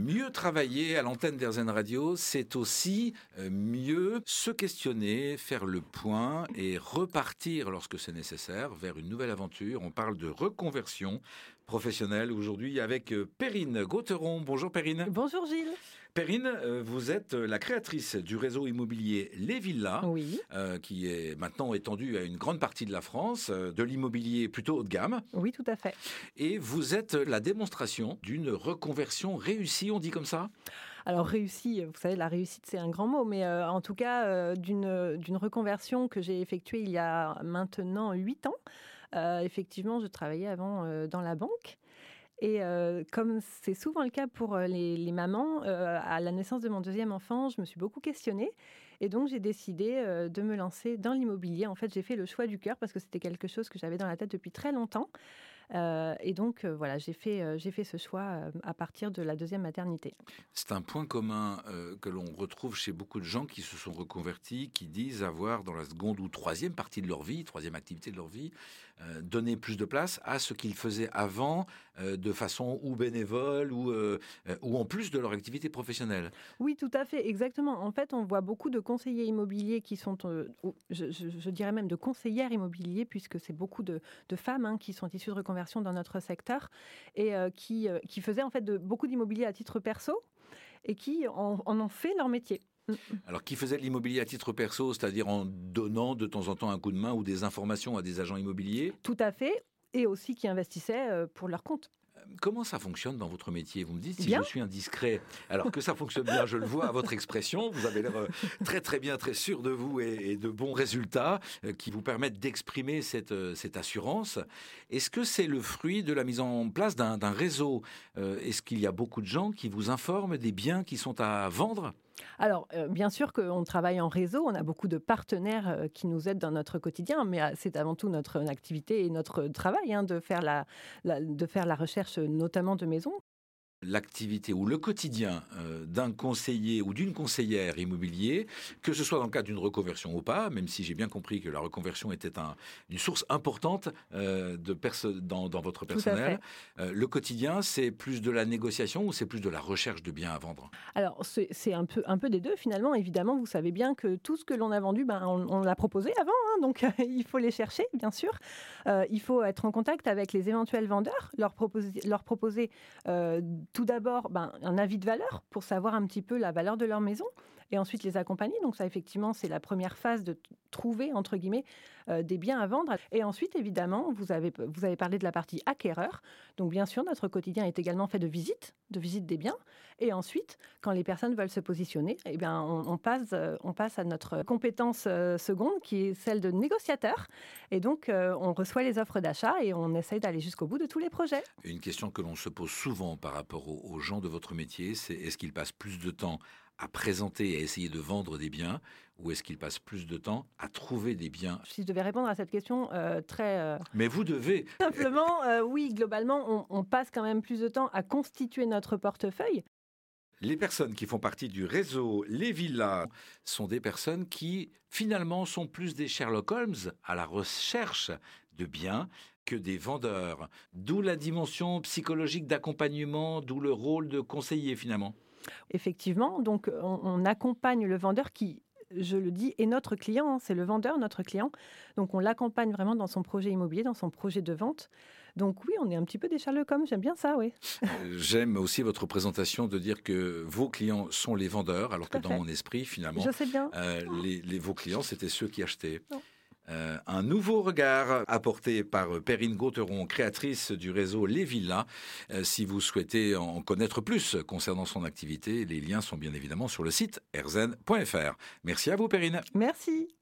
Mieux travailler à l'antenne d'Airzen Radio, c'est aussi euh, mieux se questionner, faire le point et repartir lorsque c'est nécessaire vers une nouvelle aventure. On parle de reconversion professionnelle aujourd'hui avec euh, Perrine Gauteron. Bonjour Perrine. Bonjour Gilles. Perrine, euh, vous êtes la créatrice du réseau immobilier Les Villas, Oui, qui est maintenant étendu à une grande partie de la France, de l'immobilier plutôt haut de gamme. oui, tout à fait. Et vous êtes la démonstration d'une reconversion réussie, on dit comme ça? Alors réussi, vous savez, la réussite c'est un grand mot, mais euh, en tout cas euh, d'une d'une reconversion que j'ai effectuée il y a maintenant huit ans. Euh, effectivement, je travaillais avant euh, dans la banque. Et euh, comme c'est souvent le cas pour les, mamans, à la naissance de mon deuxième enfant, je me suis beaucoup questionnée. Et donc, j'ai décidé de me lancer dans l'immobilier. En fait, j'ai fait le choix du cœur parce que c'était quelque chose que j'avais dans la tête depuis très longtemps. Euh, et donc, euh, voilà, j'ai fait, euh, j'ai fait ce choix à partir de la deuxième maternité. C'est un point commun que l'on retrouve chez beaucoup de gens qui se sont reconvertis, qui disent avoir dans la seconde ou troisième partie de leur vie, troisième activité de leur vie, donné plus de place à ce qu'ils faisaient avant de façon ou bénévole ou, ou en plus de leur activité professionnelle. Oui, tout à fait, exactement. En fait, on voit beaucoup de conseillers immobiliers qui sont, je, je- je dirais même de conseillères immobiliers, puisque c'est beaucoup de, de femmes hein, qui sont issues de reconversion dans notre secteur et euh, qui, euh, qui faisaient en fait de, beaucoup d'immobilier à titre perso et qui en, en ont fait leur métier. Alors, qui faisait de l'immobilier à titre perso, c'est-à-dire en donnant de temps en temps un coup de main ou des informations à des agents immobiliers? Tout à fait. Et aussi qui investissaient euh, pour leur compte. Comment ça fonctionne dans votre métier? Vous me dites si Bien. je suis indiscret. Alors que ça fonctionne bien, je le vois à votre expression. Vous avez l'air euh, très très bien, très sûr de vous et, et de bons résultats euh, qui vous permettent d'exprimer cette, euh, cette assurance. Est-ce que c'est le fruit de la mise en place d'un réseau? Est-ce qu'il y a beaucoup de gens qui vous informent des biens qui sont à vendre? Alors, euh, bien sûr qu'on travaille en réseau, on a beaucoup de partenaires euh, qui nous aident dans notre quotidien, mais euh, c'est avant tout notre activité et notre travail hein, de, faire la, de faire la recherche, notamment de maisons. L'activité ou le quotidien euh, d'un conseiller ou d'une conseillère immobilier, que ce soit dans le cadre d'une reconversion ou pas, même si j'ai bien compris que la reconversion était un- une source importante euh, de dans, dans votre personnel. Euh, le quotidien, c'est plus de la négociation ou c'est plus de la recherche de biens à vendre? Alors, c'est un peu, un peu des deux, finalement. Évidemment, vous savez bien que tout ce que l'on a vendu, ben, on, on l'a proposé avant, hein, donc il faut les chercher, bien sûr. Il faut être en contact avec les éventuels vendeurs, leur proposer, leur proposer tout d'abord ben, un avis de valeur pour savoir un petit peu la valeur de leur maison et ensuite les accompagner. Donc ça, effectivement, c'est la première phase de trouver, entre guillemets, euh, des biens à vendre. Et ensuite, évidemment, vous avez, vous avez parlé de la partie acquéreur. Donc bien sûr, notre quotidien est également fait de visites, de visites des biens. Et ensuite, quand les personnes veulent se positionner, eh bien, on, passe, euh, on passe à notre compétence euh, seconde, qui est celle de négociateur. Et donc, on reçoit les offres d'achat et on essaye d'aller jusqu'au bout de tous les projets. Une question que l'on se pose souvent par rapport aux, aux gens de votre métier, c'est est-ce qu'ils passent plus de temps à présenter et à essayer de vendre des biens ou est-ce qu'ils passent plus de temps à trouver des biens? Si je devais répondre à cette question euh, très euh, Mais vous devez simplement, euh, oui, globalement, on, on passe quand même plus de temps à constituer notre portefeuille. Les personnes qui font partie du réseau Les Villas sont des personnes qui, finalement, sont plus des Sherlock Holmes à la recherche de biens que des vendeurs. D'où la dimension psychologique d'accompagnement, d'où le rôle de conseiller, finalement. Effectivement, donc on, on accompagne le vendeur qui, je le dis, est notre client, hein, c'est le vendeur, notre client. Donc on l'accompagne vraiment dans son projet immobilier, dans son projet de vente. Donc oui, on est un petit peu des Sherlock Holmes, j'aime bien ça, oui. Euh, J'aime aussi votre présentation de dire que vos clients sont les vendeurs, alors Tout que dans fait. mon esprit, finalement, Je sais bien. euh, les, les- vos clients, c'était ceux qui achetaient. Non. Euh, un nouveau regard apporté par euh, Perrine Gauteron, créatrice du réseau Les Villas. Euh, si vous souhaitez en connaître plus concernant son activité, les liens sont bien évidemment sur le site erzen.fr. Merci à vous, Perrine. Merci.